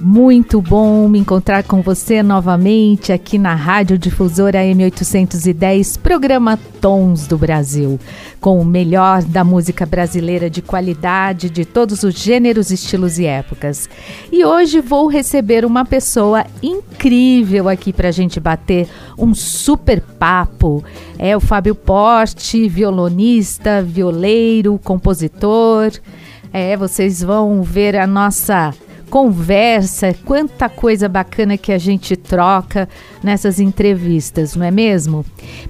Muito bom me encontrar com você novamente aqui na Rádio Difusora M810, programa Tons do Brasil, com o melhor da música brasileira de qualidade de todos os gêneros, estilos e épocas. E hoje vou receber uma pessoa incrível aqui para a gente bater um super papo. É o Fábio Porte, violonista, violeiro, compositor. É, vocês vão ver a nossa conversa, quanta coisa bacana que a gente troca nessas entrevistas, não é mesmo?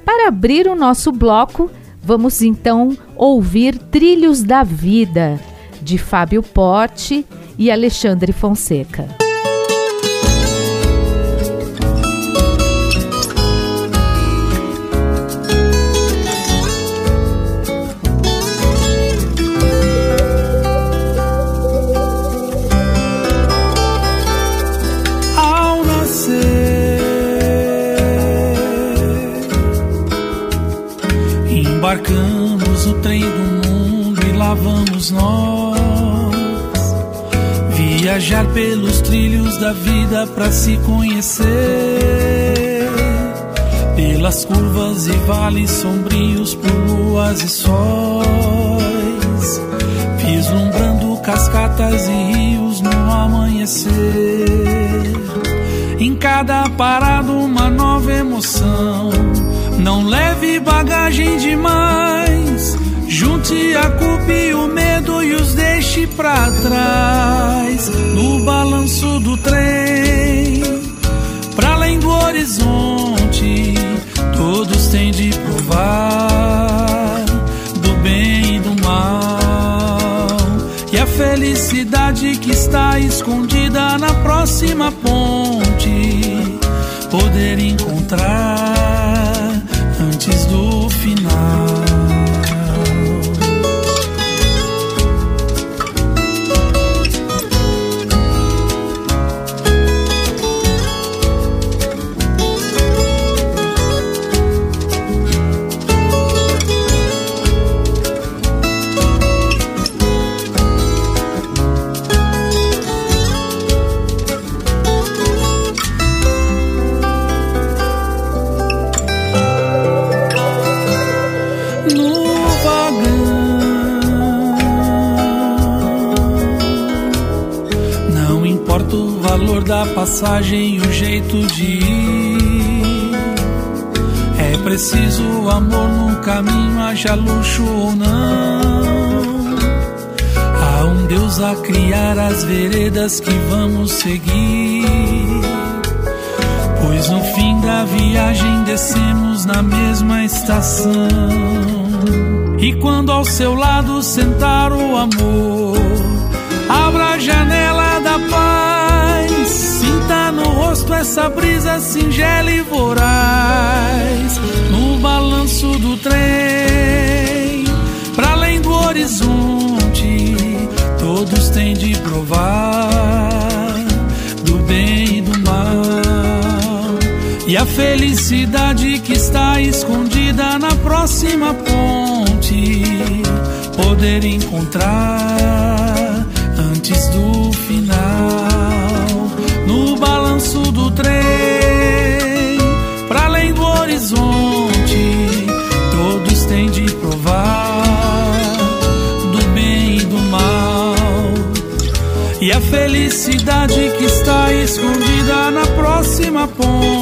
Para abrir o nosso bloco, vamos então ouvir Trilhos da Vida, de Fábio Porte e Alexandre Fonseca. Vamos nós. Viajar pelos trilhos da vida para se conhecer. Pelas curvas e vales sombrios por luas e sóis. Vislumbrando cascatas e rios no amanhecer. Em cada parada uma nova emoção não leve bagagem demais. Junte a culpa e o medo e os deixe pra trás. No balanço do trem, pra além do horizonte, todos têm de provar do bem e do mal. E a felicidade que está escondida na próxima ponte, poder encontrar passagem o jeito de ir. É preciso amor no caminho, haja luxo ou não. Há um Deus a criar as veredas que vamos seguir. Pois no fim da viagem descemos na mesma estação. E quando ao seu lado sentar o amor, abra a janela da paz no rosto essa brisa singela e voraz No balanço do trem. Pra além do horizonte Todos têm de provar Do bem e do mal. E a felicidade que está escondida Na próxima ponte Poder encontrar Antes do final felicidade que está escondida na próxima ponte,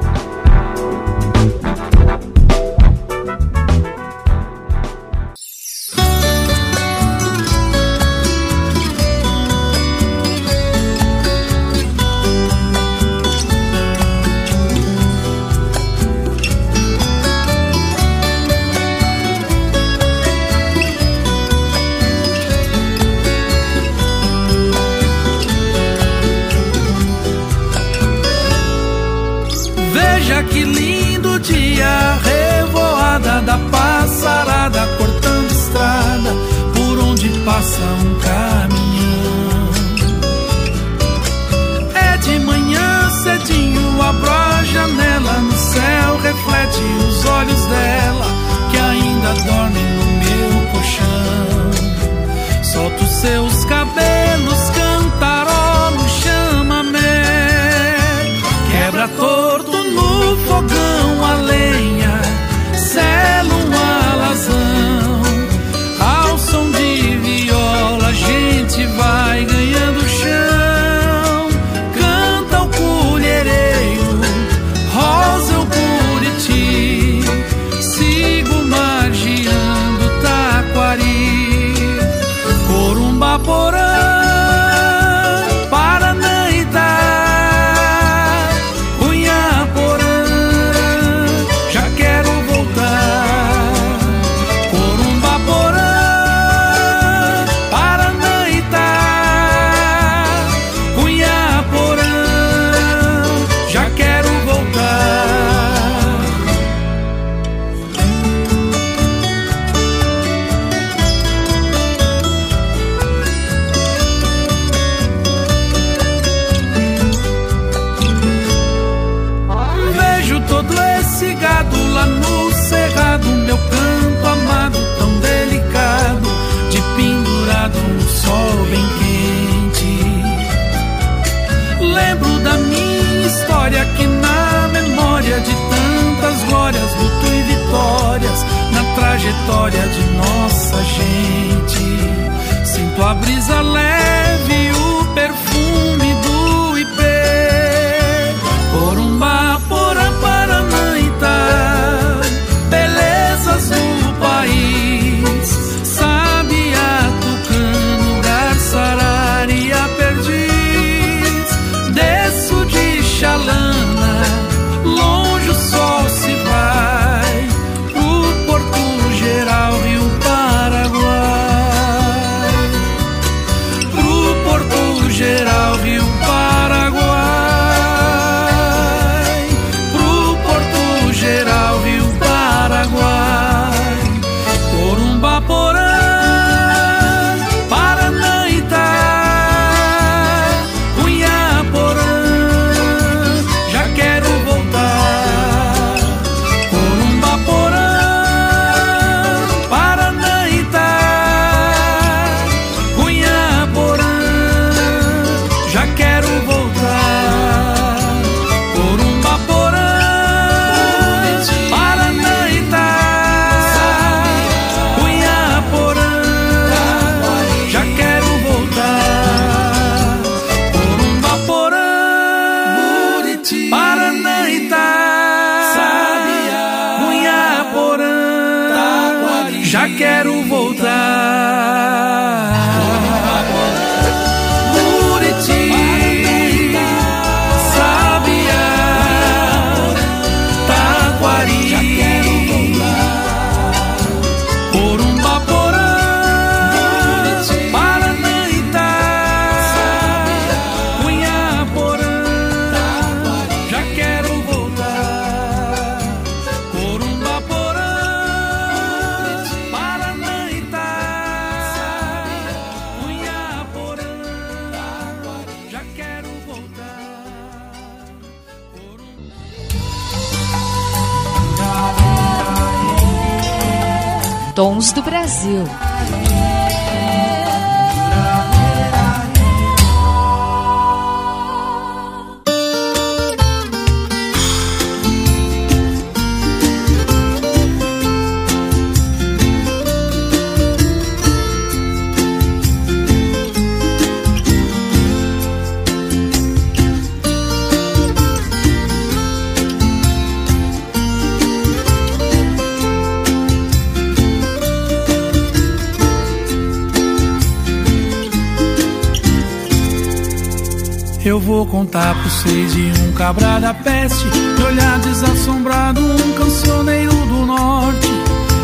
de um cabra da peste, de olhar desassombrado, um cancioneiro do norte.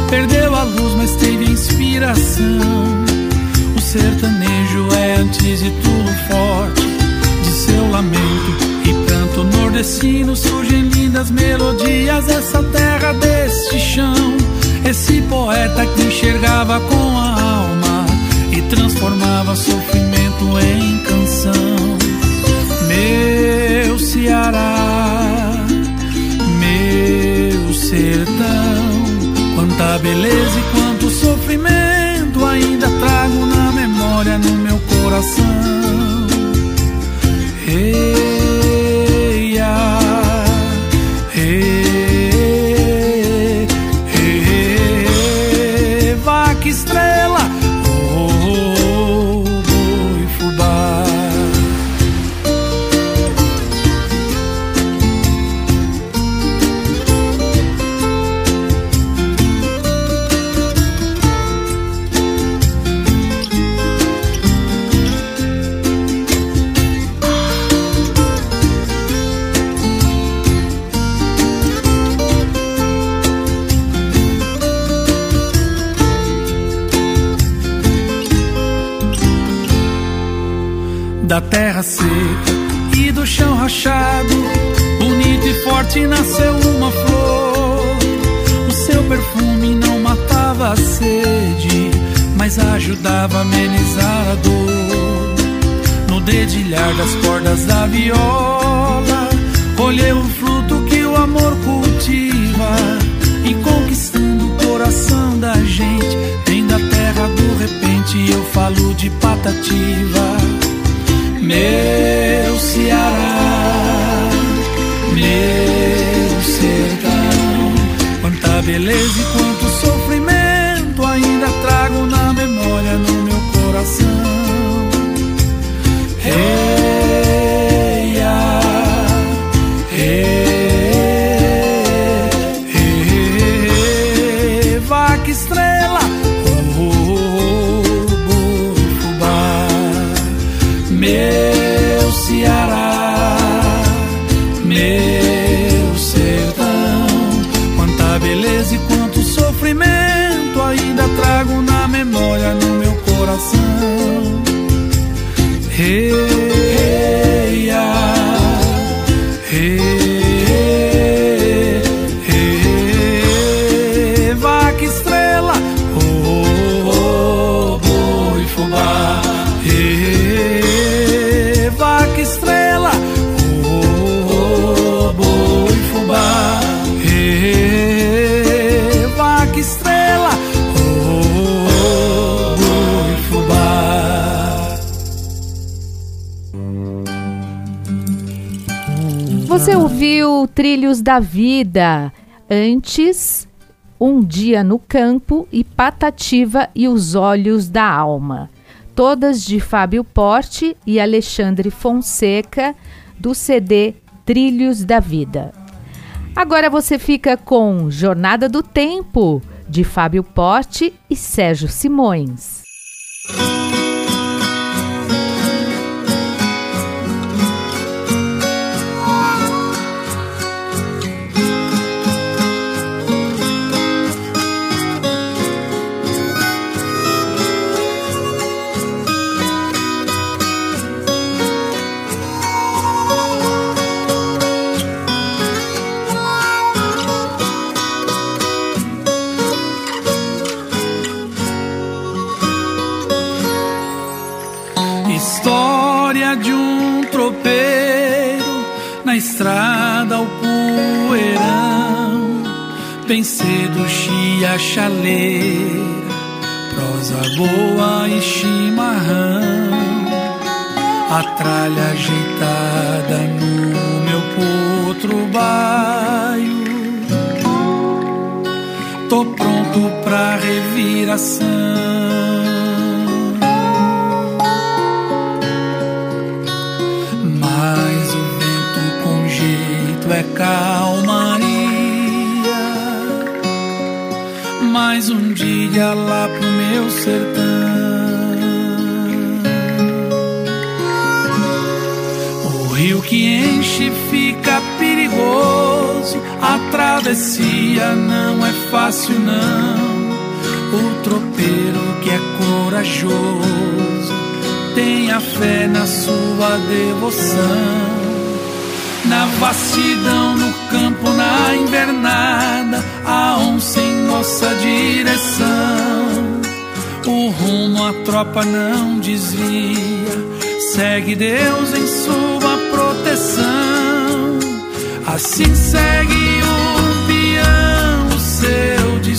Perdeu a luz, mas teve inspiração. O sertanejo é antes de tudo forte. De seu lamento e pranto nordestino surgem lindas melodias. Essa terra deste chão, esse poeta que enxergava com a alma e transformava sofrimento em canção. Meu Ceará, meu sertão. Quanta beleza e quanto sofrimento ainda trago na memória, no meu coração. Ei, terra seca e do chão rachado, bonito e forte nasceu uma flor. O seu perfume não matava a sede, mas ajudava a amenizar a dor. No dedilhar das cordas da viola, colheu o fruto que o amor cultiva e conquistando o coração da gente. Vem da terra do repente, eu falo de patativa meu Ceará, meu sertão. Quanta beleza e quanto sofrimento ainda trago na memória, no meu coração. Hey, Trilhos da Vida. Antes, Um Dia no Campo e Patativa e os Olhos da Alma. Todas de Fábio Porte e Alexandre Fonseca, do CD Trilhos da Vida. Agora você fica com Jornada do Tempo, de Fábio Porte e Sérgio Simões. Bem cedo chia chaleira, prosa boa e chimarrão, a tralha ajeitada no meu potro baio. Tô pronto pra reviração. Calmaria. mais um dia lá pro meu sertão. O rio que enche fica perigoso, a travessia não é fácil não. O tropeiro que é corajoso tem a fé na sua devoção. Na vastidão, no campo, na invernada, a onça em nossa direção. O rumo a tropa não desvia, segue Deus em sua proteção. Assim segue o peão. seu destino.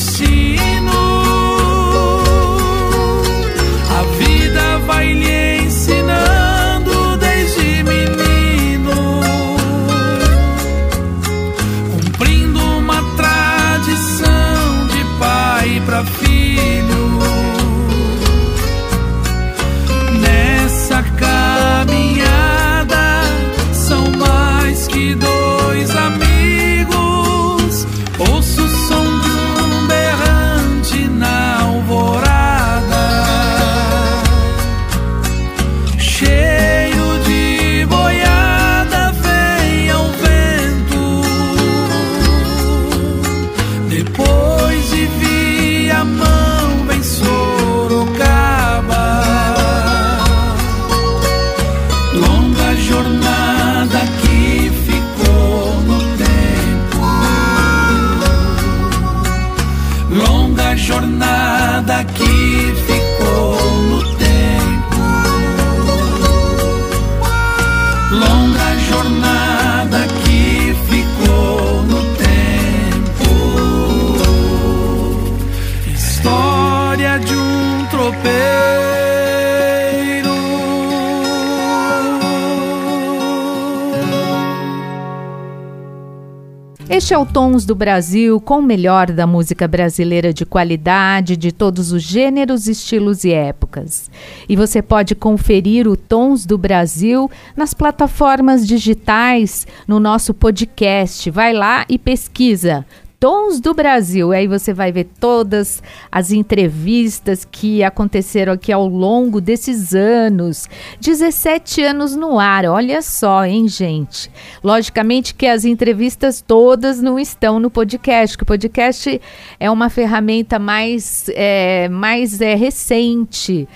O Tons do Brasil com o melhor da música brasileira de qualidade, de todos os gêneros, estilos e épocas. E você pode conferir o Tons do Brasil nas plataformas digitais, no nosso podcast. Vai lá e pesquisa. Tons do Brasil. Aí você vai ver todas as entrevistas que aconteceram aqui ao longo desses anos. 17 anos no ar, olha só, hein, gente? Logicamente que as entrevistas todas não estão no podcast, que o podcast é uma ferramenta mais, é, mais é, recente.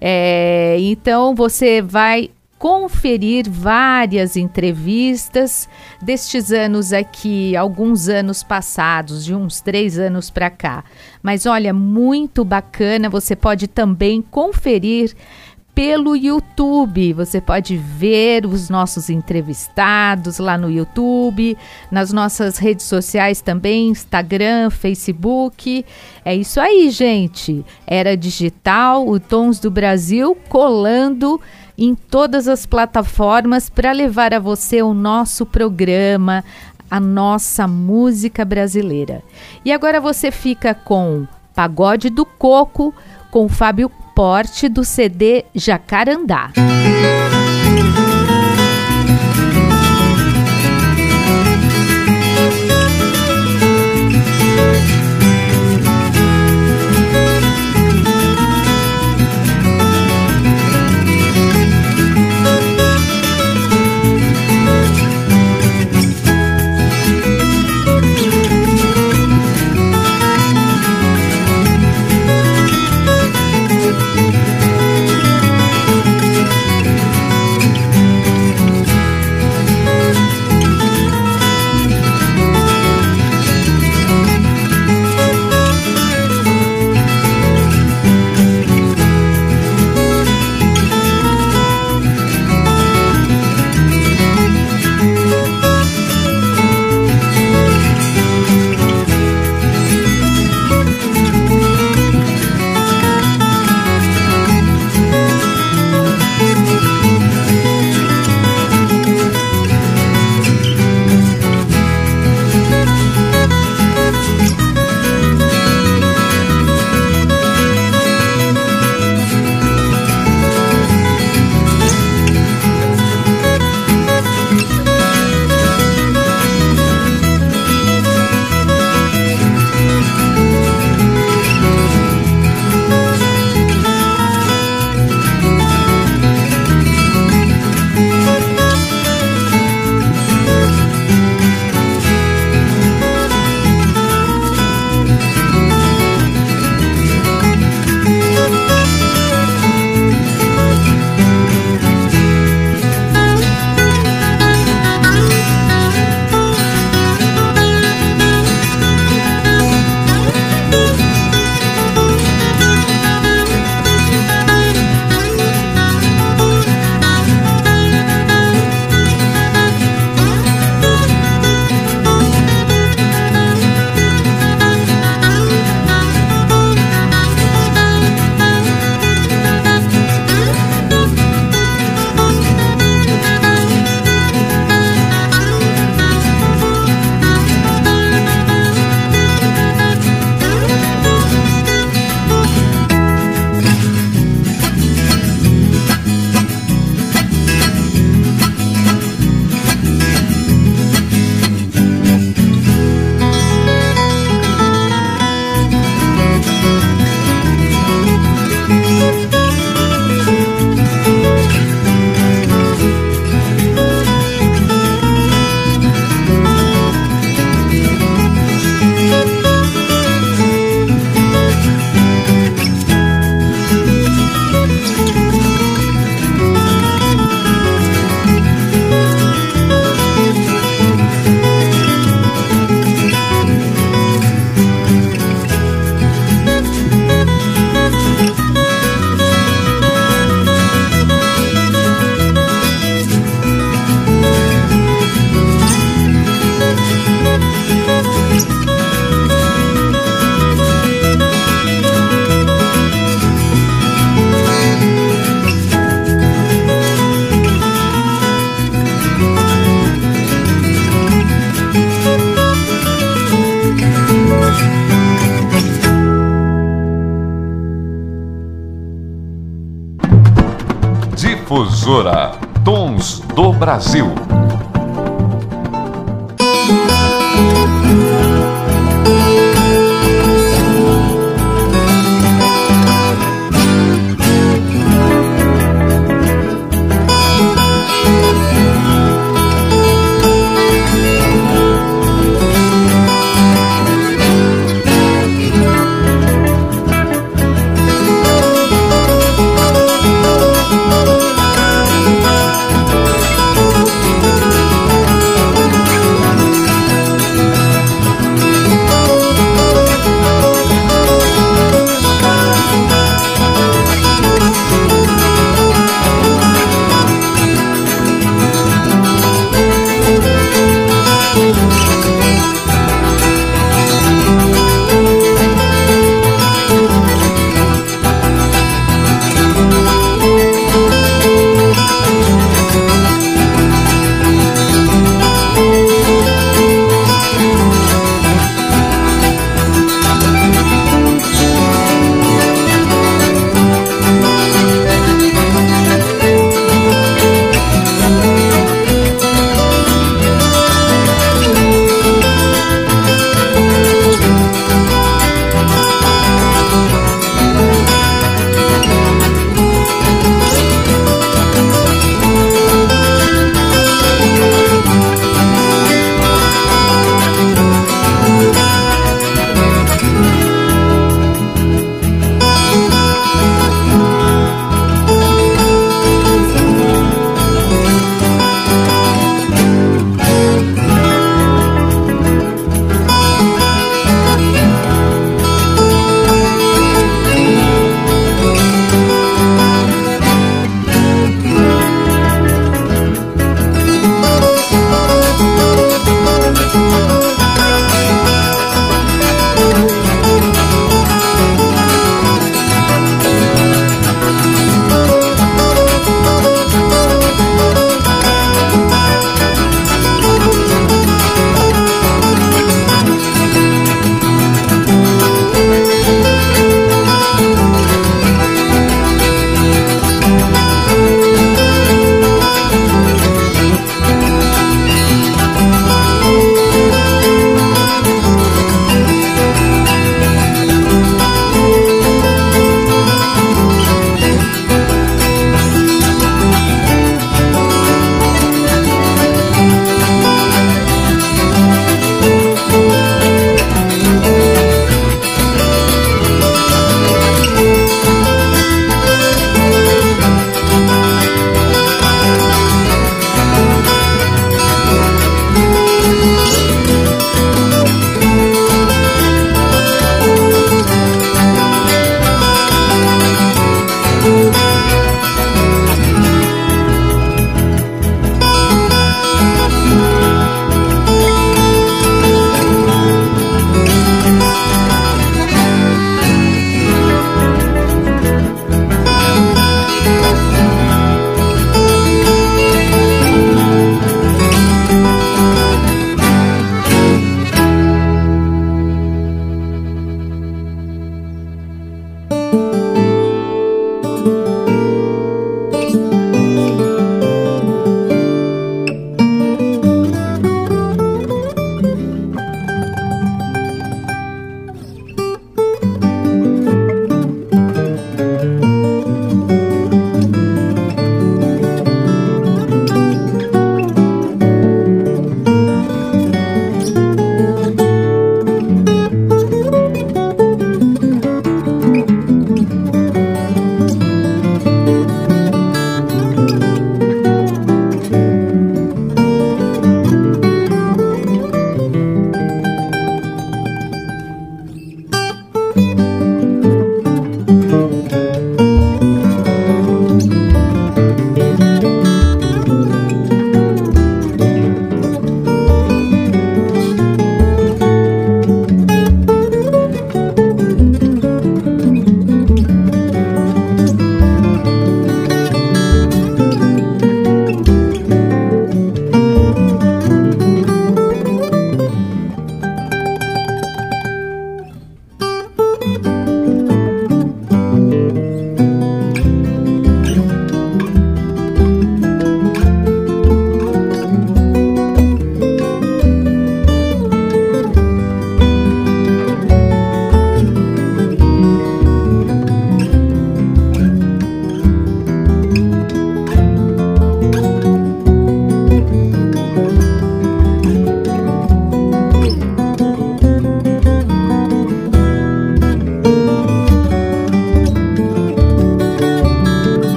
É, então você vai conferir várias entrevistas destes anos aqui, alguns anos passados, de uns três anos para cá. Mas olha, muito bacana, você pode também conferir pelo YouTube. Você pode ver os nossos entrevistados lá no YouTube, nas nossas redes sociais também, Instagram, Facebook. É isso aí, gente. Era digital, o Tons do Brasil colando em todas as plataformas para levar a você o nosso programa, a nossa música brasileira. E agora você fica com Pagode do Coco com Fábio Porte do CD Jacarandá.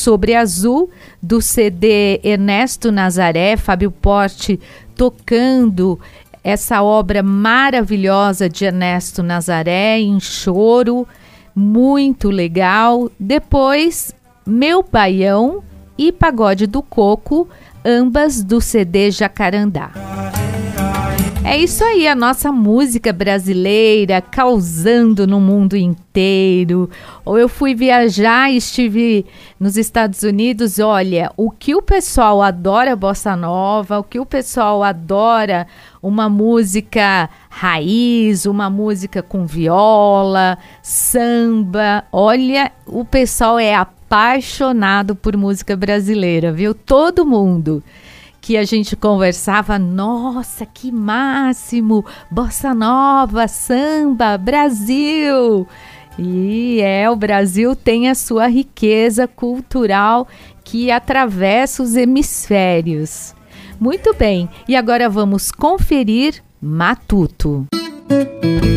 Sobre Azul, do CD Ernesto Nazaré, Fábio Porte tocando essa obra maravilhosa de Ernesto Nazaré em choro, muito legal. Depois, Meu Baião e Pagode do Coco, ambas do CD Jacarandá. É isso aí, a nossa música brasileira causando no mundo inteiro. Ou eu fui viajar e estive nos Estados Unidos, olha, o que o pessoal adora bossa nova, o que o pessoal adora uma música raiz, uma música com viola, samba. Olha, o pessoal é apaixonado por música brasileira, viu? Todo mundo que a gente conversava, nossa, que máximo! Bossa nova, samba, Brasil! E é, o Brasil tem a sua riqueza cultural que atravessa os hemisférios. Muito bem, e agora vamos conferir Matuto. Música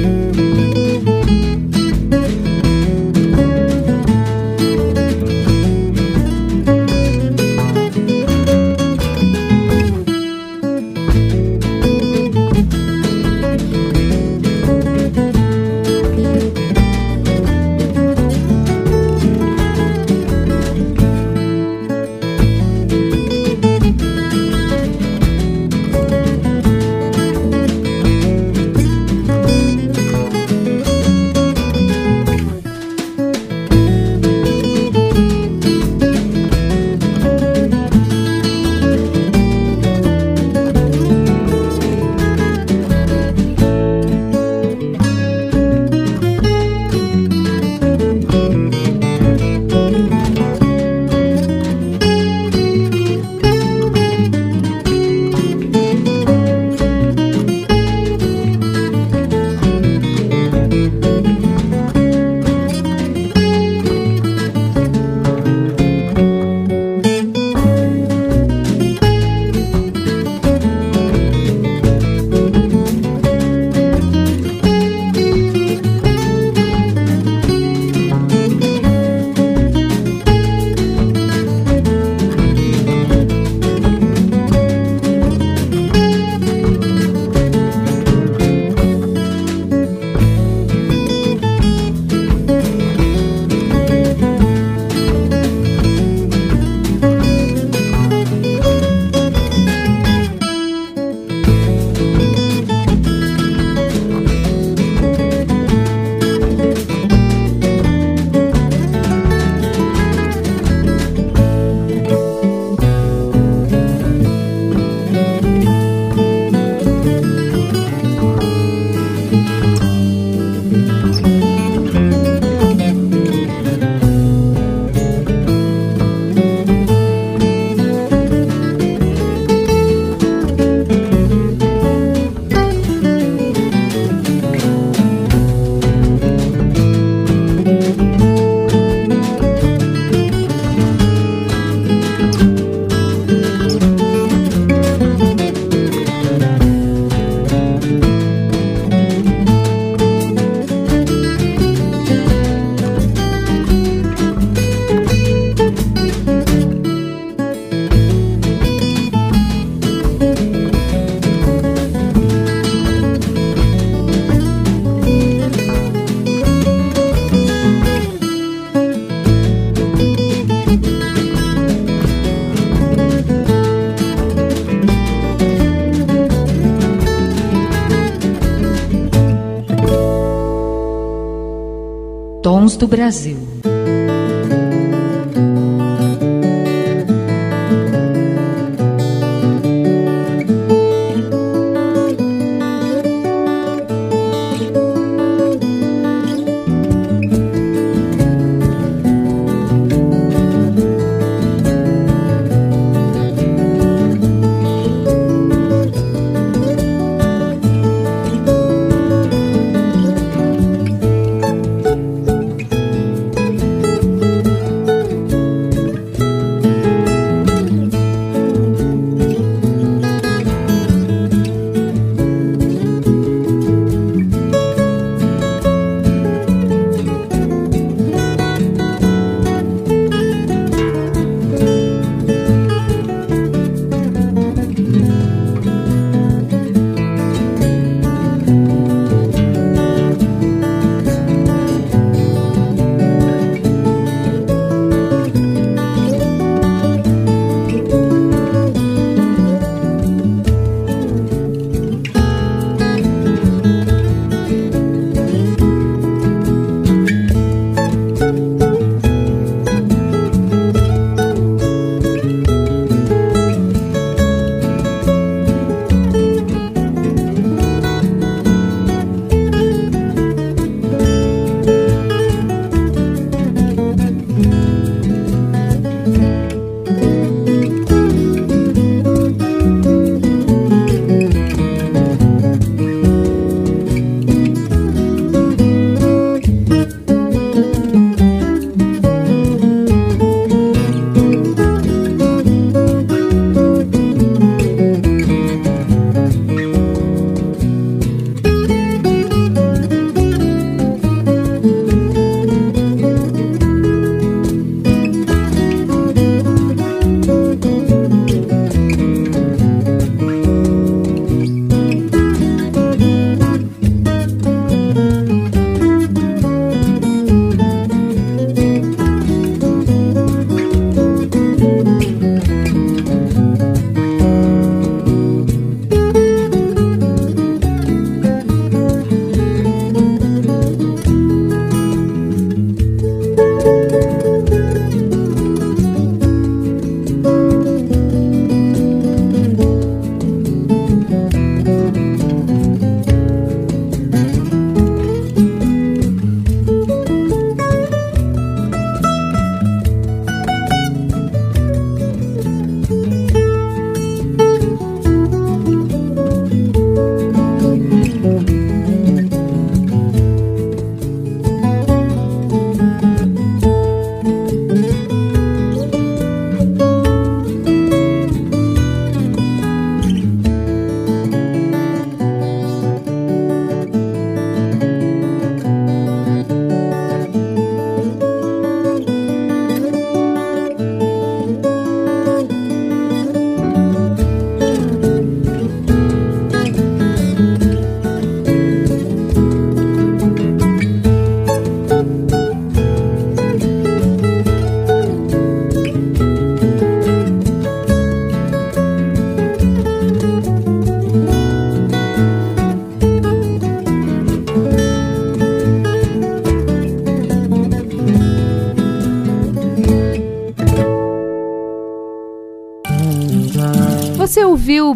do Brasil.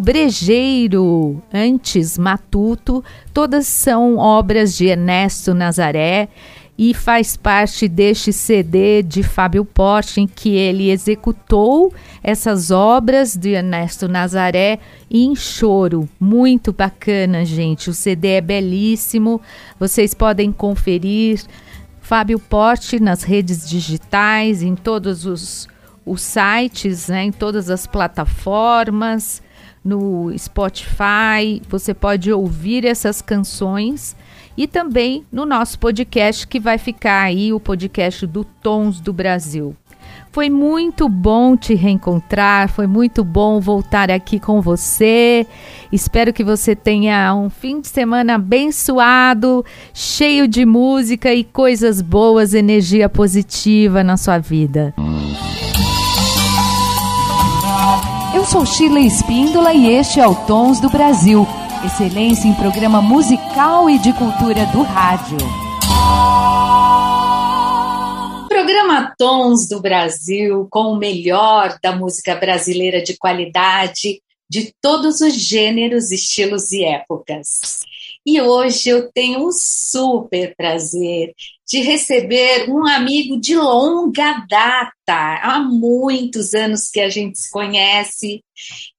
Brejeiro, antes Matuto, todas são obras de Ernesto Nazaré e faz parte deste CD de Fábio Porte, em que ele executou essas obras de Ernesto Nazaré em choro. Muito bacana, gente. O CD é belíssimo. Vocês podem conferir Fábio Porte nas redes digitais, em todos os, os sites, né, em todas as plataformas, no Spotify. Você pode ouvir essas canções e também no nosso podcast que vai ficar aí o podcast do Tons do Brasil. Foi muito bom te reencontrar, foi muito bom voltar aqui com você. Espero que você tenha um fim de semana abençoado, cheio de música e coisas boas, energia positiva na sua vida. Eu sou Sheila Espíndola e este é o Tons do Brasil Excelência em programa musical e de cultura do rádio. Programa Tons do Brasil, com o melhor da música brasileira de qualidade, de todos os gêneros, estilos e épocas. E hoje eu tenho um super prazer de receber um amigo de longa data. Há muitos anos que a gente se conhece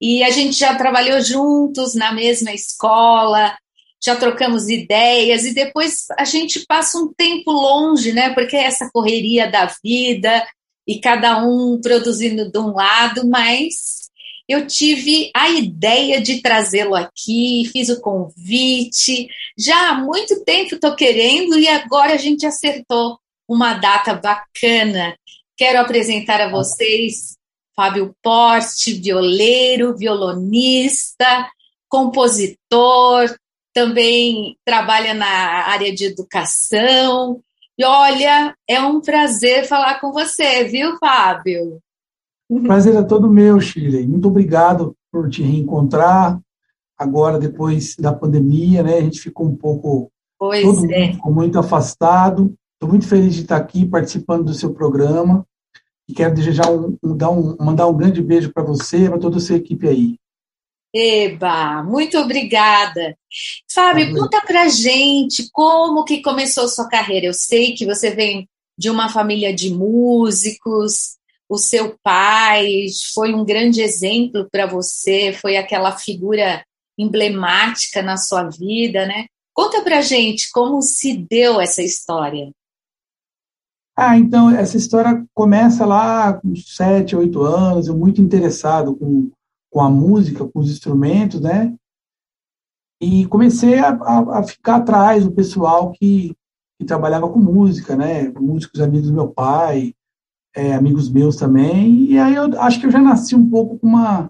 e a gente já trabalhou juntos na mesma escola, já trocamos ideias e depois a gente passa um tempo longe, né? Porque é essa correria da vida e cada um produzindo de um lado, mas eu tive a ideia de trazê-lo aqui, fiz o convite. Já há muito tempo estou querendo e agora a gente acertou uma data bacana. Quero apresentar a vocês Fábio Porte, violeiro, violonista, compositor, também trabalha na área de educação. E olha, é um prazer falar com você, viu, Fábio? O prazer é todo meu, Shirley. Muito obrigado por te reencontrar. Agora, depois da pandemia, né? A gente ficou um pouco. Pois todo é. ficou muito afastado. Estou muito feliz de estar aqui participando do seu programa. E quero desejar um, um, dar um, mandar um grande beijo para você e para toda a sua equipe aí. Eba, muito obrigada. Fábio, tá conta pra gente como que começou sua carreira. Eu sei que você vem de uma família de músicos, o seu pai foi um grande exemplo para você, foi aquela figura emblemática na sua vida, né? Conta pra gente como se deu essa história. Ah, então, essa história começa lá com sete, oito anos, eu muito interessado com, com a música, com os instrumentos, né? E comecei a, a, a ficar atrás do pessoal que, que trabalhava com música, né? Músicos amigos do meu pai, é, amigos meus também, e aí eu acho que eu já nasci um pouco com uma,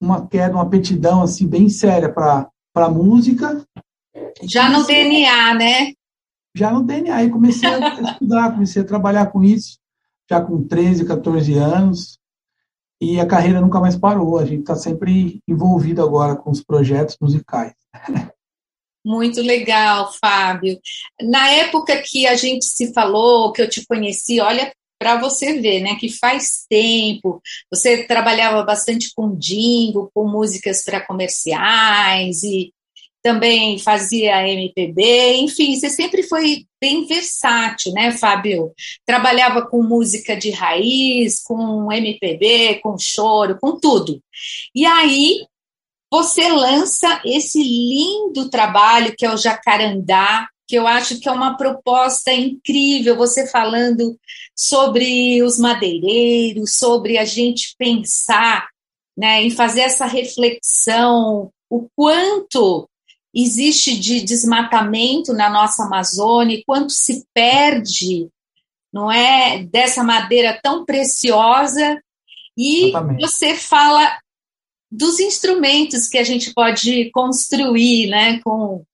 uma queda, uma aptidão assim, bem séria para a música. Já no DNA, né? Já no DNA, aí comecei a estudar, comecei a trabalhar com isso, já com 13, 14 anos, e a carreira nunca mais parou, a gente está sempre envolvido agora com os projetos musicais. Muito legal, Fábio. Na época que a gente se falou, que eu te conheci, olha para você ver, né, que faz tempo, você trabalhava bastante com jingle, com músicas para comerciais e também fazia MPB, enfim, você sempre foi bem versátil, né, Fábio? Trabalhava com música de raiz, com MPB, com choro, com tudo. E aí você lança esse lindo trabalho que é o Jacarandá, que eu acho que é uma proposta incrível, você falando sobre os madeireiros, sobre a gente pensar né, em fazer essa reflexão, o quanto existe de desmatamento na nossa Amazônia, quanto se perde, não é, dessa madeira tão preciosa. E você fala dos instrumentos que a gente pode construir, né, com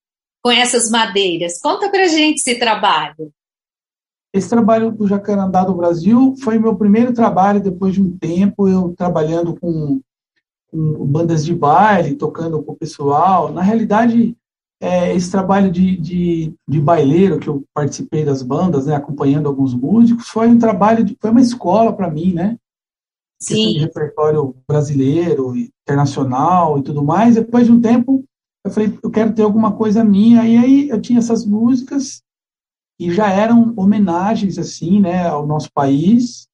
com essas madeiras. Conta para gente esse trabalho. Esse trabalho do Jacarandá do Brasil foi meu primeiro trabalho depois de um tempo eu trabalhando com, com bandas de baile, tocando com o pessoal. Na realidade, é, esse trabalho de, de, de, baileiro que eu participei das bandas, né, acompanhando alguns músicos, foi um trabalho, de, foi uma escola para mim, né? de repertório brasileiro, internacional e tudo mais. Depois de um tempo, eu falei, eu quero ter alguma coisa minha. E aí eu tinha essas músicas e já eram homenagens assim, né, ao nosso país.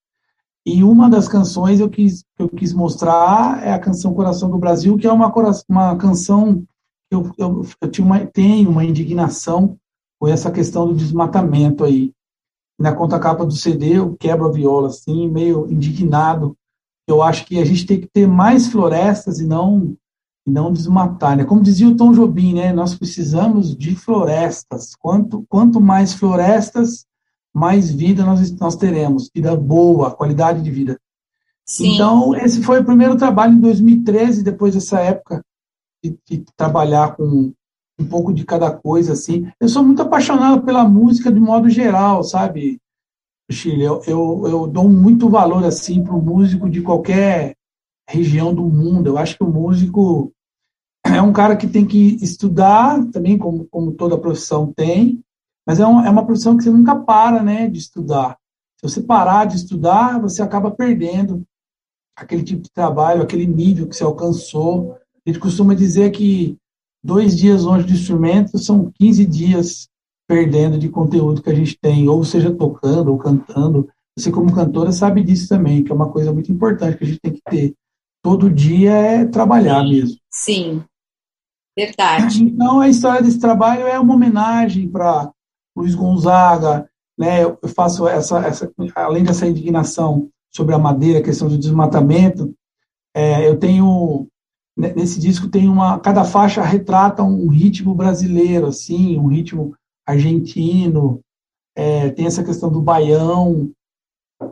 E uma das canções eu quis eu quis mostrar é a canção Coração do Brasil, que é uma uma canção que eu, eu, eu tinha uma, tenho uma indignação com essa questão do desmatamento aí. Na contracapa do CD eu quebro a viola assim, meio indignado. Eu acho que a gente tem que ter mais florestas e não e não desmatar, né? Como dizia o Tom Jobim, né? Nós precisamos de florestas. Quanto, quanto mais florestas, mais vida nós, nós teremos, vida boa, qualidade de vida. Sim. Então, esse foi o primeiro trabalho em 2013, depois dessa época de, de, trabalhar com um pouco de cada coisa, assim. Eu sou muito apaixonado pela música de modo geral, sabe, Chile? Eu, eu, eu dou muito valor, assim, para o músico de qualquer região do mundo. Eu acho que o músico é um cara que tem que estudar também, como, como toda profissão tem, mas é, um, é uma profissão que você nunca para né, de estudar. Se você parar de estudar, você acaba perdendo aquele tipo de trabalho, aquele nível que você alcançou. A gente costuma dizer que dois dias longe do instrumento são 15 dias perdendo de conteúdo que a gente tem, ou seja, tocando ou cantando. Você, como cantora, sabe disso também, que é uma coisa muito importante que a gente tem que ter. Todo dia é trabalhar mesmo. Sim, Verdade. Então, a história desse trabalho é uma homenagem para Luiz Gonzaga, né? Eu faço essa, essa, além dessa indignação sobre a madeira, a questão do desmatamento, é, eu tenho nesse disco tem uma cada faixa retrata um ritmo brasileiro, assim, um ritmo argentino, é, tem essa questão do baião,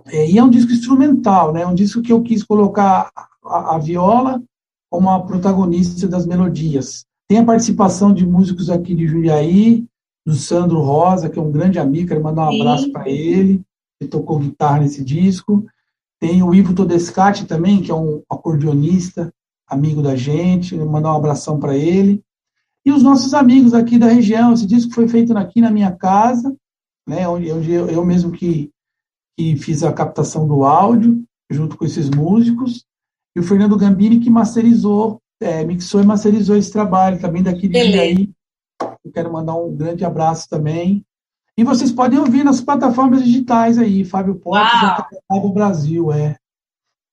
é, e é um disco instrumental, né? Um disco que eu quis colocar a, a viola como a protagonista das melodias. Tem a participação de músicos aqui de Jundiaí, do Sandro Rosa, que é um grande amigo, quero mandar um Sim. abraço para ele, que tocou guitarra nesse disco. Tem o Ivo Todescati também, que é um acordeonista, amigo da gente, mandar um abração para ele. E os nossos amigos aqui da região, esse disco foi feito aqui na minha casa, né, onde, onde eu, eu mesmo que, que fiz a captação do áudio, junto com esses músicos, e o Fernando Gambini que masterizou é, mixou e masterizou esse trabalho, também daqui de aí. Eu quero mandar um grande abraço também. E vocês podem ouvir nas plataformas digitais aí, Fábio Porto, do Brasil, é.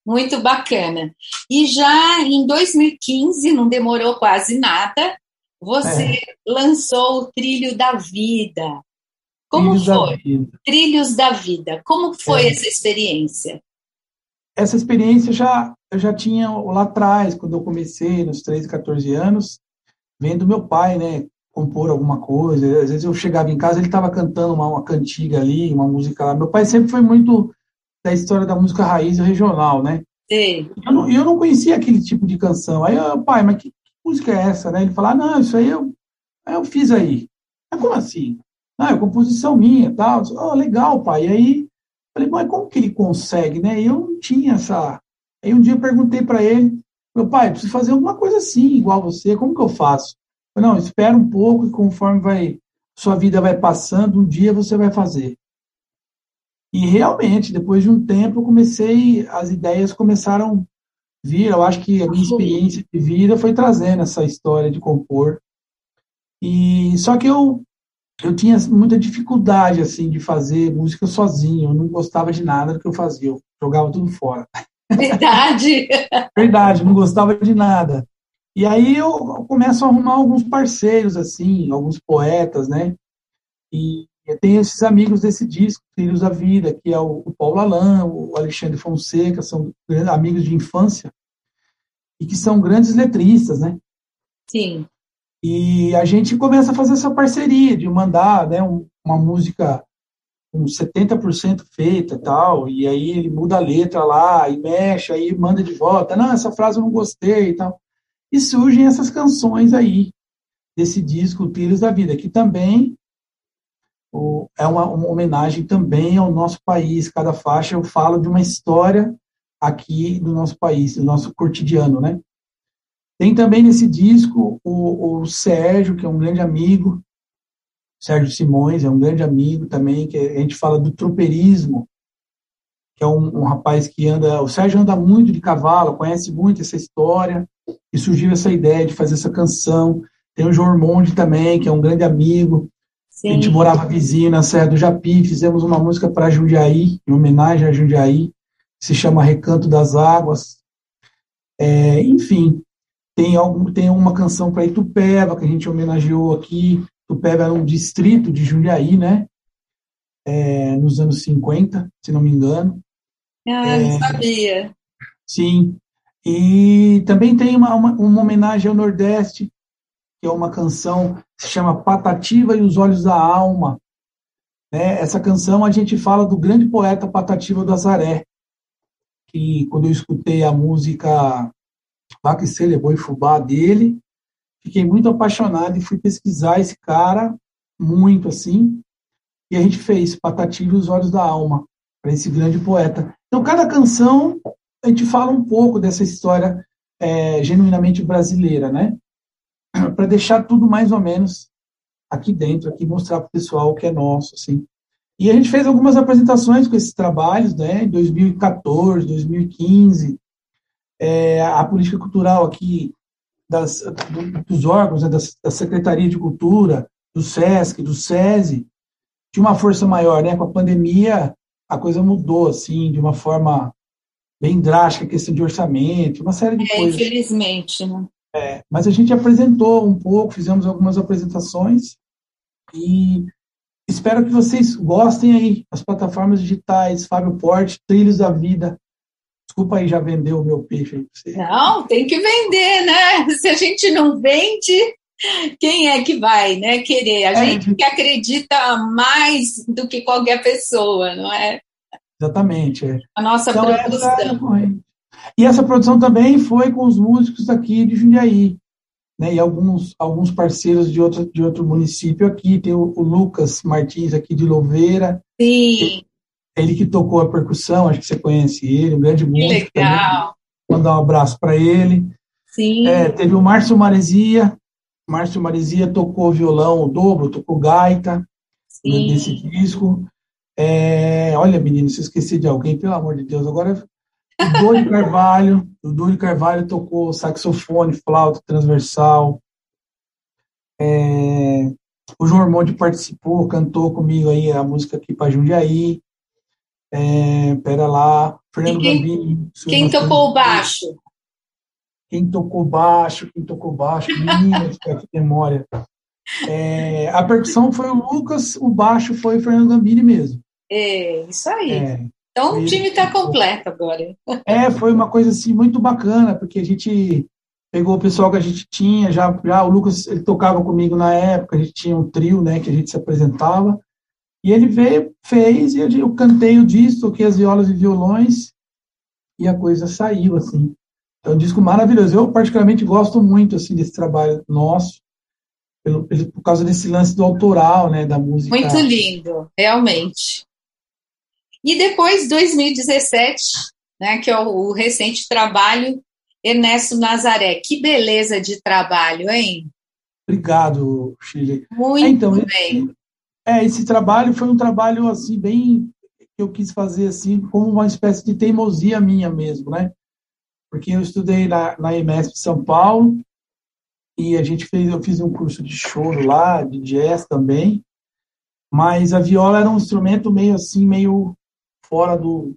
Muito bacana. E já em 2015, não demorou quase nada, você é. lançou o Trilho da Vida. Como Trilhos foi? Da vida. Trilhos da Vida. Como foi é. essa experiência? Essa experiência já eu já tinha lá atrás, quando eu comecei, nos 13, 14 anos, vendo meu pai, né, compor alguma coisa. Às vezes eu chegava em casa, ele estava cantando uma, uma cantiga ali, uma música lá. Meu pai sempre foi muito da história da música raiz regional, né? Sim. Eu não, eu não conhecia aquele tipo de canção. Aí, eu, pai, mas que, que música é essa, né? Ele falava, não, isso aí eu, eu fiz aí. Mas como assim? Não, é composição minha, tal. Oh, legal, pai. E aí, falei, mas como que ele consegue, né? Eu não tinha essa Aí um dia eu perguntei para ele, meu pai, preciso fazer alguma coisa assim, igual você, como que eu faço? Eu, não, espera um pouco e conforme vai sua vida vai passando, um dia você vai fazer. E realmente, depois de um tempo, eu comecei, as ideias começaram a vir. Eu acho que a minha experiência de vida foi trazendo essa história de compor. E só que eu eu tinha muita dificuldade assim de fazer música sozinho. Eu não gostava de nada do que eu fazia. Eu jogava tudo fora. Verdade. Verdade, não gostava de nada. E aí eu começo a arrumar alguns parceiros, assim, alguns poetas, né? E eu tenho esses amigos desse disco, Filhos da Vida, que é o, Paulo Alain, o Alexandre Fonseca, são amigos de infância, e que são grandes letristas, né? Sim. E a gente começa a fazer essa parceria de mandar né, uma música com 70% feita tal, e aí ele muda a letra lá, e mexe, aí manda de volta, não, essa frase eu não gostei e tal. E surgem essas canções aí, desse disco Trilhos da Vida, que também é uma, uma, homenagem também ao nosso país. Cada faixa eu falo de uma história aqui do nosso país, do nosso cotidiano, né? Tem também nesse disco o, o Sérgio, que é um grande amigo, Sérgio Simões é um grande amigo também, que a gente fala do tropeirismo, que é um, um, rapaz que anda. O Sérgio anda muito de cavalo, conhece muito essa história, e surgiu essa ideia de fazer essa canção. Tem o João Monde também, que é um grande amigo. Sim. A gente morava vizinho na Serra do Japi, fizemos uma música para Jundiaí, em homenagem a Jundiaí, que se chama Recanto das Águas. É, enfim, tem, algum, tem uma canção para Itupeva, que a gente homenageou aqui. Itupeva era um distrito de Jundiaí, né? É, nos anos 50, se não me engano. Ah, é, não sabia. Sim. E também tem uma, uma, uma, homenagem ao Nordeste, que é uma canção que se chama Patativa e os Olhos da Alma. Né? Essa canção a gente fala do grande poeta Patativa do Azaré, que quando eu escutei a música celebrou e fubá dele, fiquei muito apaixonado e fui pesquisar esse cara muito assim. E a gente fez Patativa e os Olhos da Alma, para esse grande poeta. Então, cada canção a gente fala um pouco dessa história é, genuinamente brasileira, né? para deixar tudo mais ou menos aqui dentro, aqui mostrar para o pessoal o que é nosso, assim. E a gente fez algumas apresentações com esses trabalhos, né, em 2014, 2015, é, a política cultural aqui das, dos órgãos, né, da, da, Secretaria de Cultura, do SESC, do SESI, tinha uma força maior, né? Com a pandemia, a coisa mudou, assim, de uma forma bem drástica, questão de orçamento, uma série de é, coisas. Infelizmente, né? É, mas a gente apresentou um pouco, fizemos algumas apresentações e espero que vocês gostem aí. As plataformas digitais, Fábio Porte, Trilhos da Vida, Desculpa aí, já vendeu o meu peixe aí você. Não, tem que vender, né? Se a gente não vende, quem é que vai né, querer? A é, gente que acredita mais do que qualquer pessoa, não é? Exatamente. É. A nossa então, produção. Essa é e essa produção também foi com os músicos aqui de Jundiaí. Né, e alguns, alguns parceiros de outro, de outro município aqui. Tem o, o Lucas Martins aqui de Louveira. Sim. Ele que tocou a percussão, acho que você conhece ele, um grande músico. Legal. Mandar um abraço para ele. Sim. É, teve o Márcio Maresia. Márcio Maresia tocou violão o dobro, tocou gaita Sim. nesse disco. É, olha, menino, se eu esqueci de alguém, pelo amor de Deus. Agora, o Dori Carvalho. O Dori Carvalho tocou saxofone, flauta transversal. É, o João Armonde participou, cantou comigo aí a música aqui para Jundiaí. É, pera lá, Fernando quem, Gambini. Quem tocou o baixo? Quem tocou baixo, quem tocou baixo, menina, que memória. É, a percussão foi o Lucas, o baixo foi o Fernando Gambini mesmo. É, isso aí. É, então o time está completo agora. É, foi uma coisa assim muito bacana, porque a gente pegou o pessoal que a gente tinha, já, já o Lucas ele tocava comigo na época, a gente tinha um trio, né, que a gente se apresentava, e ele veio, fez, e eu cantei o disco, toquei as violas e violões, e a coisa saiu, assim. É um disco maravilhoso. Eu, particularmente, gosto muito, assim, desse trabalho nosso, pelo, pelo, por causa desse lance do autoral, né, da música. Muito lindo, realmente. E depois, 2017, né, que é o, o recente trabalho Ernesto Nazaré. Que beleza de trabalho, hein? Obrigado, Chile. Muito é, então, bem. É, esse trabalho foi um trabalho assim bem que eu quis fazer assim como uma espécie de teimosia minha mesmo, né? Porque eu estudei na, na EMESP São Paulo e a gente fez, eu fiz um curso de choro lá, de jazz também, mas a viola era um instrumento meio assim, meio fora do,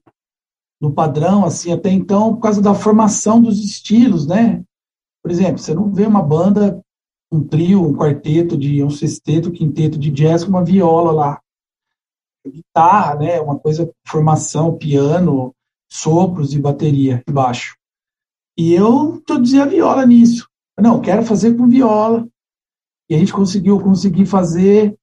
do padrão, assim, até então, por causa da formação dos estilos, né? Por exemplo, você não vê uma banda um trio, um quarteto, de um sexteto, quinteto de jazz com uma viola lá. Guitarra, né? Uma coisa, formação, piano, sopros e bateria e baixo. E eu introduzia a viola nisso. Não, quero fazer com viola. E a gente conseguiu conseguir fazer.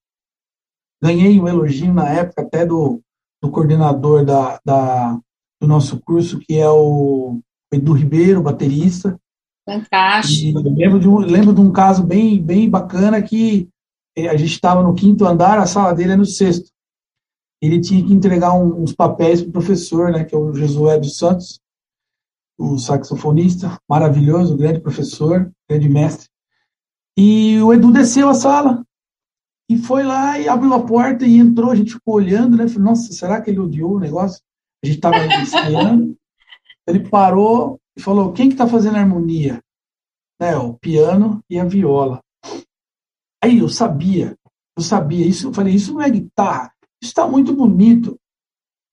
Ganhei um elogio na época até do, do coordenador da, da, do nosso curso, que é o Edu Ribeiro, baterista. Fantástico. Lembro, de um, lembro de um caso bem, bem bacana que eh, a gente estava no quinto andar, a sala dele é no sexto. Ele tinha que entregar um, uns papéis para o professor, né, que é o Josué dos Santos, o saxofonista, maravilhoso, grande professor, grande mestre. E o Edu desceu a sala e foi lá e abriu a porta e entrou. A gente ficou olhando, né? Falei, nossa, será que ele odiou o negócio? A gente estava ensaiando, ele parou e falou: quem que está fazendo a harmonia? Né, o piano e a viola. Aí eu sabia, eu sabia isso, eu falei: isso não é guitarra, isso está muito bonito.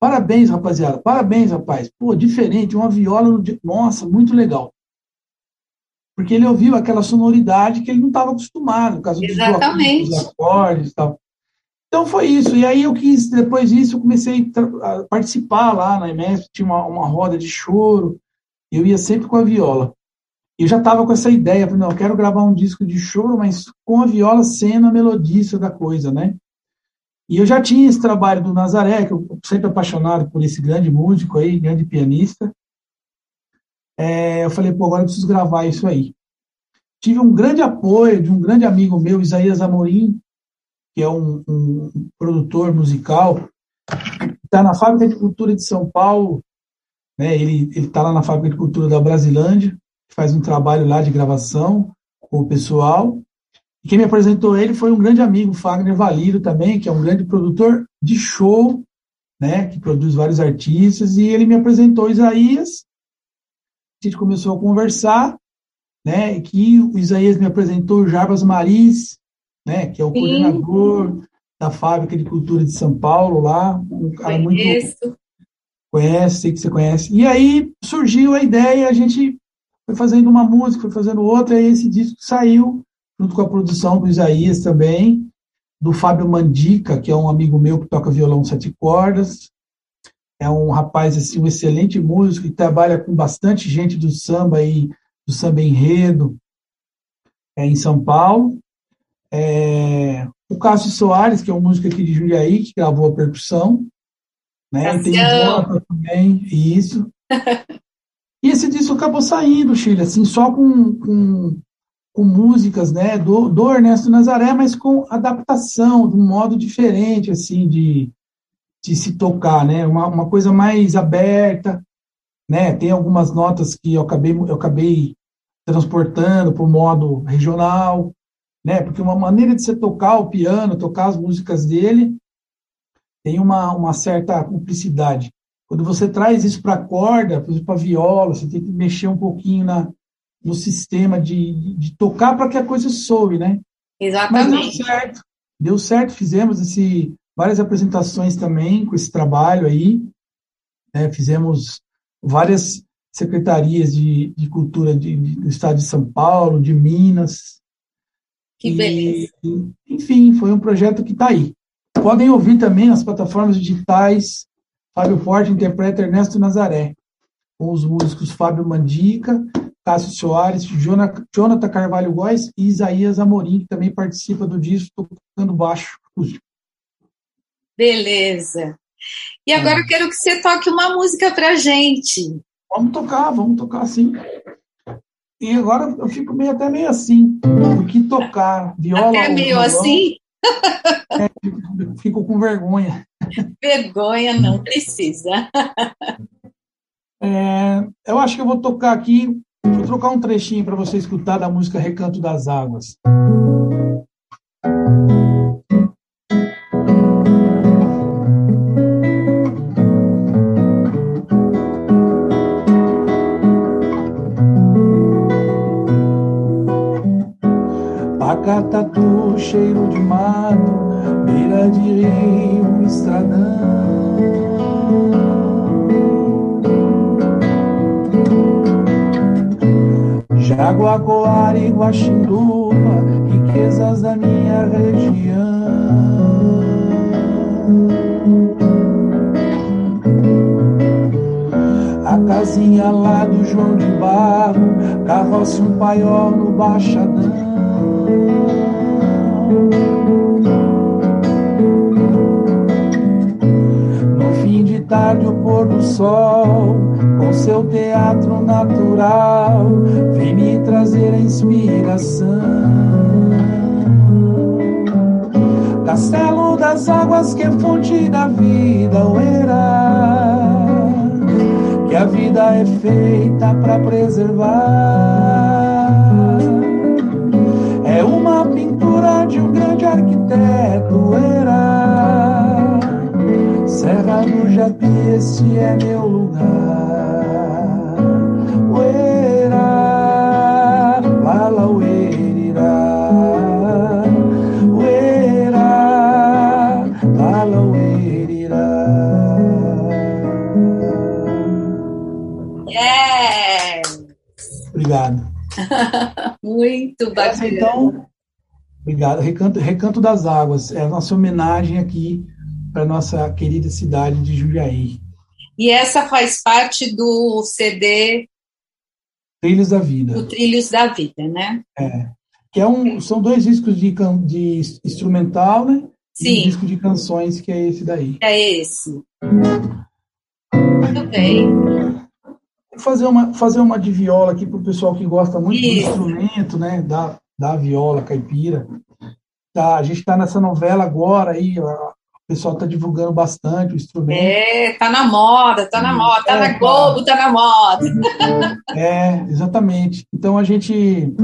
Parabéns, rapaziada, parabéns, rapaz. Pô, diferente, uma viola, no... nossa, muito legal. Porque ele ouviu aquela sonoridade que ele não estava acostumado, por causa Exatamente. dos acordes e tal. Então foi isso. E aí eu quis, depois disso, eu comecei a participar lá na EMESP, tinha uma, uma roda de choro, eu ia sempre com a viola. E eu já estava com essa ideia, falei, não, eu quero gravar um disco de choro, mas com a viola sendo a melodista da coisa, né? E eu já tinha esse trabalho do Nazaré, que eu sempre apaixonado por esse grande músico aí, grande pianista. É, eu falei, pô, agora eu preciso gravar isso aí. Tive um grande apoio de um grande amigo meu, Isaías Amorim, que é um, um produtor musical, está na Fábrica de Cultura de São Paulo, né, ele está lá na Fábrica de Cultura da Brasilândia, faz um trabalho lá de gravação com o pessoal. E quem me apresentou ele foi um grande amigo, Fagner Valido também, que é um grande produtor de show, né, que produz vários artistas, e ele me apresentou Isaías. A gente começou a conversar, né, que o Isaías me apresentou o Jarbas Maris, né, que é o Sim. coordenador da Fábrica de Cultura de São Paulo lá, um cara Conheço. muito conhece, sei que você conhece. E aí surgiu a ideia, a gente foi fazendo uma música, foi fazendo outra, e esse disco saiu junto com a produção do Isaías também, do Fábio Mandica, que é um amigo meu que toca violão sete cordas. É um rapaz assim, um excelente músico e trabalha com bastante gente do samba e do samba enredo é, em São Paulo. É, o Cássio Soares, que é um músico aqui de Jundiaí, que gravou a percussão. Né? Tem também, isso. e esse disco acabou saindo, Chile, assim, só com, com, com músicas né, do, do Ernesto Nazaré, mas com adaptação, de um modo diferente, assim, de, de se tocar, né? Uma, uma coisa mais aberta, né? Tem algumas notas que eu acabei, eu acabei transportando para o modo regional, né? Porque uma maneira de você tocar o piano, tocar as músicas dele, tem uma, uma certa cumplicidade. Quando você traz isso para a corda, por exemplo, para viola, você tem que mexer um pouquinho na, no sistema de, de, de tocar para que a coisa soe, né? Exatamente. Mas deu certo. Deu certo, fizemos esse, várias apresentações também com esse trabalho aí. Né? Fizemos várias secretarias de, de cultura de, de, do estado de São Paulo, de Minas. Que beleza. enfim, foi um projeto que está aí. Podem ouvir também nas plataformas digitais. Fábio Forte interpreta Ernesto Nazaré, com os músicos Fábio Mandica, Cássio Soares, Jonathan Carvalho Góes e Isaías Amorim, que também participa do disco tocando baixo Beleza. E agora é. eu quero que você toque uma música pra gente. Vamos tocar, vamos tocar sim. E agora eu fico meio até meio assim, porque tocar viola. Até meio violão, assim? É, fico com vergonha. Vergonha não precisa. É, eu acho que eu vou tocar aqui, vou trocar um trechinho para você escutar da música Recanto das Águas. Pacatatu, cheiro de mato, beira de rio, estradão. Jaguacoara e Guaxinduba, riquezas da minha região. A casinha lá do João de Barro, carroça um paiol no baixadão. No fim de tarde, o pôr do sol, com seu teatro natural, vem me trazer a inspiração. Castelo das águas que é fonte da vida, oeira, que a vida é feita para preservar. Pintura de um grande arquiteto, era Serra do Japi, este é meu lugar. Uera, lala, uerirá. Uera, lala, uerirá. Yes! Obrigado. Muito bacana. Então, obrigado. Recanto, Recanto das Águas é a nossa homenagem aqui para nossa querida cidade de Jundiaí. E essa faz parte do CD Trilhos da Vida. Do Trilhos da Vida, né? É. Que é um, são dois discos de, de instrumental, né? Sim. E um disco de canções, que é esse daí. É esse. Muito bem. Vou fazer uma, fazer uma de viola aqui para o pessoal que gosta muito Isso. do instrumento, né? Da, da viola caipira. Tá, a gente está nessa novela agora aí, o pessoal está divulgando bastante o instrumento. É, tá na moda, tá na moda, tá é, na Globo, tá na moda. É, exatamente. Então a gente.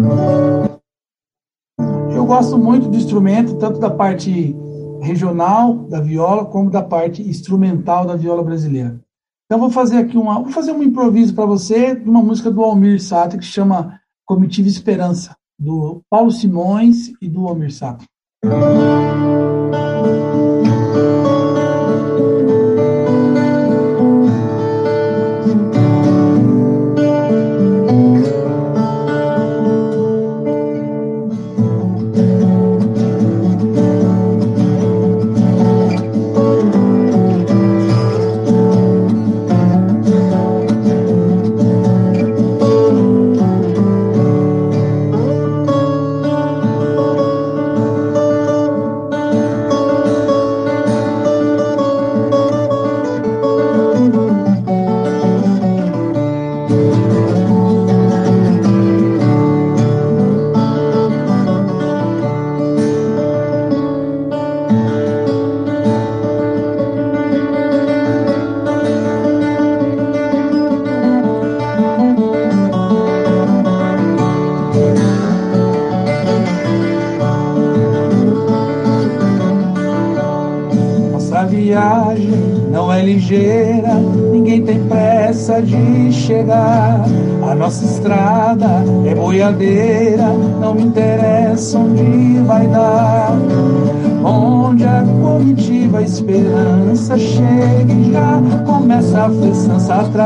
Eu gosto muito do instrumento, tanto da parte regional da viola, como da parte instrumental da viola brasileira. Então vou fazer aqui uma, vou fazer um improviso para você de uma música do Almir Sater que chama Comitiva Esperança, do Paulo Simões e do Almir Sater. ಶಾಸ್ತ್ರ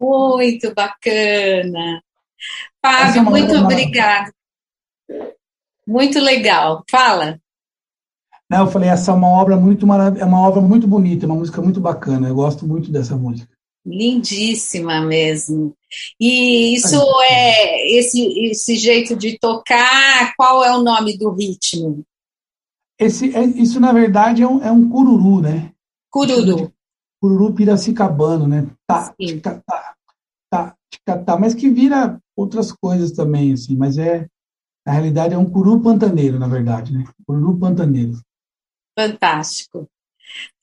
Muito bacana. Fábio, é muito obrigado. Muito legal. Fala. Não, eu falei, essa é uma obra muito marav é uma obra muito bonita, uma música muito bacana. Eu gosto muito dessa música. Lindíssima mesmo. E isso é esse, esse jeito de tocar, qual é o nome do ritmo? Esse, é, isso, na verdade, é um, é um cururu, né? Cururu. Cururu piracicabano, né? Tá, tá, tá, tica, tá, mas que vira outras coisas também, assim, mas é, na realidade, é um cururu pantaneiro, na verdade, né? Cururu pantaneiro. Fantástico.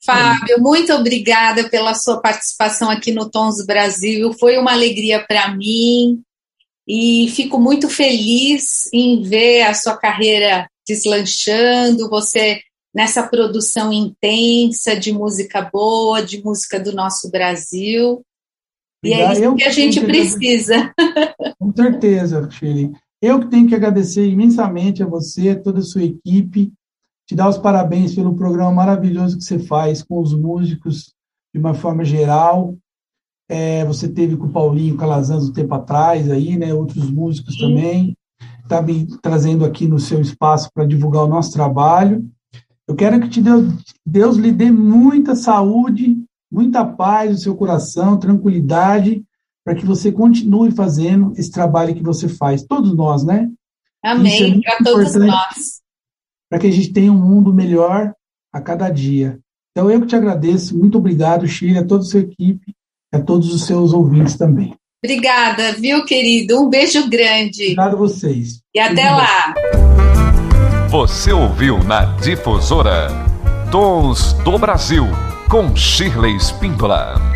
Fábio, muito obrigada pela sua participação aqui no Tons Brasil. Foi uma alegria para mim e fico muito feliz em ver a sua carreira deslanchando, você nessa produção intensa de música boa, de música do nosso Brasil. E é isso que a gente precisa. Com certeza, Shirley. Eu que tenho que agradecer imensamente a você, a toda a sua equipe, te dar os parabéns pelo programa maravilhoso que você faz com os músicos de uma forma geral. É, você teve com o Paulinho Calazans um tempo atrás aí, né? Outros músicos Sim. também. Está me trazendo aqui no seu espaço para divulgar o nosso trabalho. Eu quero que te Deus, Deus lhe dê muita saúde, muita paz no seu coração, tranquilidade, para que você continue fazendo esse trabalho que você faz. Todos nós, né? Amém. É para todos nós para que a gente tenha um mundo melhor a cada dia. Então, eu que te agradeço. Muito obrigado, Chile, a toda a sua equipe e a todos os seus ouvintes também. Obrigada, viu, querido? Um beijo grande. Obrigado a vocês. E até lá. Você ouviu na Difusora Tons do Brasil, com Shirley Spindola.